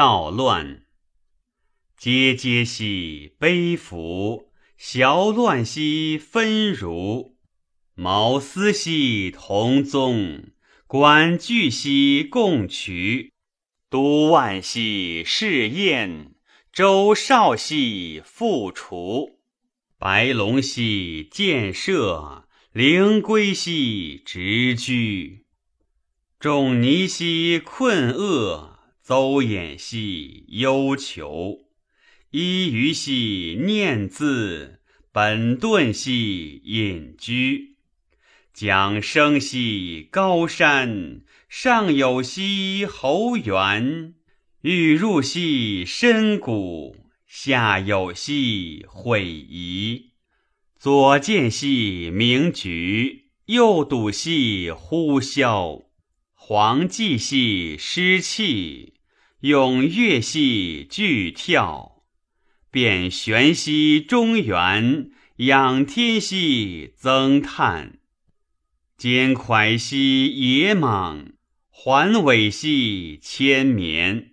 道乱。阶阶兮悲服，小乱兮纷如。毛丝兮同宗，管巨兮共渠。都万兮试验，周少兮复除。白龙兮建设，灵龟兮直居。仲尼兮困厄，邹衍兮忧求。依于兮念兹，本顿兮隐居。蒋生兮高山，上有兮侯园。欲入兮深谷，下有兮毁夷。左见兮明菊，右睹兮呼啸。黄寂兮失气，踊跃兮巨跳。遍旋兮中原，仰天兮增叹。坚蒯兮野莽，环尾兮千绵。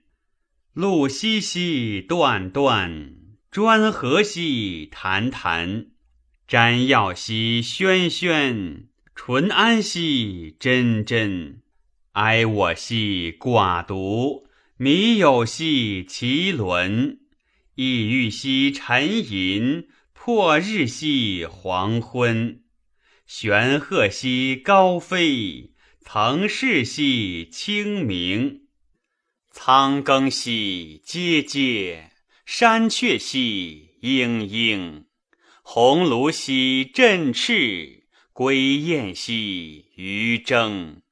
露兮兮断断，专合兮弹弹。瞻耀兮轩轩，淳安兮真真。哀我兮寡独，靡有兮其伦。意欲兮沉吟，破日兮黄昏。玄鹤兮高飞，曾视兮清明。苍庚兮阶阶，山阙兮嘤嘤。鸿胪兮振翅，归雁兮于征。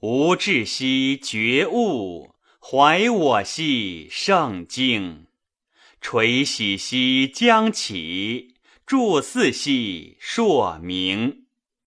吾志兮觉悟，怀我兮圣境。垂喜兮将起，祝祀兮硕明。